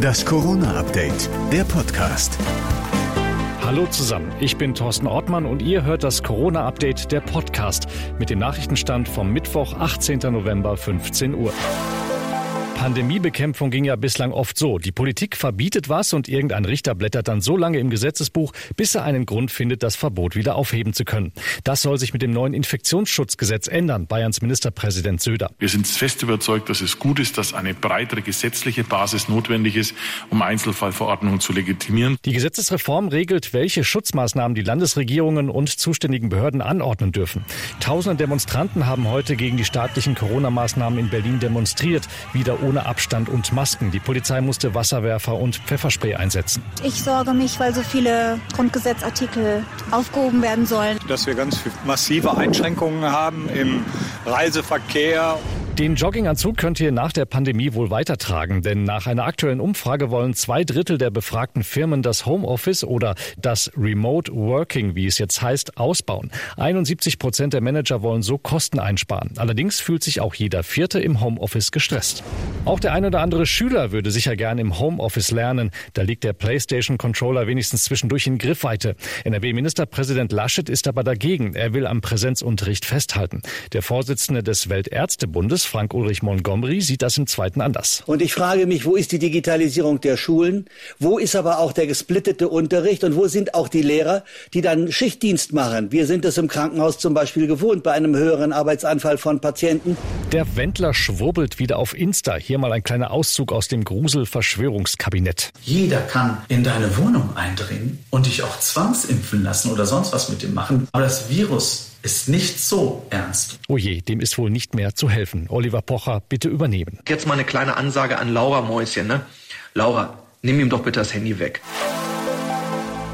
Das Corona-Update, der Podcast. Hallo zusammen, ich bin Thorsten Ortmann und ihr hört das Corona-Update, der Podcast, mit dem Nachrichtenstand vom Mittwoch, 18. November, 15 Uhr. Pandemiebekämpfung ging ja bislang oft so. Die Politik verbietet was und irgendein Richter blättert dann so lange im Gesetzesbuch, bis er einen Grund findet, das Verbot wieder aufheben zu können. Das soll sich mit dem neuen Infektionsschutzgesetz ändern, Bayerns Ministerpräsident Söder. Wir sind fest überzeugt, dass es gut ist, dass eine breitere gesetzliche Basis notwendig ist, um Einzelfallverordnungen zu legitimieren. Die Gesetzesreform regelt, welche Schutzmaßnahmen die Landesregierungen und zuständigen Behörden anordnen dürfen. Tausende Demonstranten haben heute gegen die staatlichen Corona-Maßnahmen in Berlin demonstriert, wieder ohne Abstand und Masken. Die Polizei musste Wasserwerfer und Pfefferspray einsetzen. Ich sorge mich, weil so viele Grundgesetzartikel aufgehoben werden sollen. Dass wir ganz massive Einschränkungen haben im Reiseverkehr. Den Jogginganzug könnt ihr nach der Pandemie wohl weitertragen, denn nach einer aktuellen Umfrage wollen zwei Drittel der befragten Firmen das Homeoffice oder das Remote Working, wie es jetzt heißt, ausbauen. 71 Prozent der Manager wollen so Kosten einsparen. Allerdings fühlt sich auch jeder Vierte im Homeoffice gestresst. Auch der ein oder andere Schüler würde sicher gern im Homeoffice lernen. Da liegt der PlayStation-Controller wenigstens zwischendurch in Griffweite. NRW-Ministerpräsident Laschet ist aber dagegen. Er will am Präsenzunterricht festhalten. Der Vorsitzende des Weltärztebundes, Frank-Ulrich Montgomery, sieht das im Zweiten anders. Und ich frage mich, wo ist die Digitalisierung der Schulen? Wo ist aber auch der gesplittete Unterricht? Und wo sind auch die Lehrer, die dann Schichtdienst machen? Wir sind es im Krankenhaus zum Beispiel gewohnt bei einem höheren Arbeitsanfall von Patienten. Der Wendler schwurbelt wieder auf Insta. Hier mal ein kleiner Auszug aus dem Grusel-Verschwörungskabinett. Jeder kann in deine Wohnung eindringen und dich auch zwangsimpfen lassen oder sonst was mit dem machen. Aber das Virus ist nicht so ernst. Oh je, dem ist wohl nicht mehr zu helfen. Oliver Pocher, bitte übernehmen. Jetzt mal eine kleine Ansage an Laura Mäuschen. Ne? Laura, nimm ihm doch bitte das Handy weg.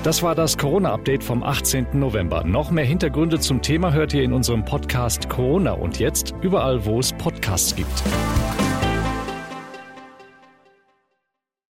Das war das Corona-Update vom 18. November. Noch mehr Hintergründe zum Thema hört ihr in unserem Podcast Corona und jetzt überall, wo es Podcasts gibt.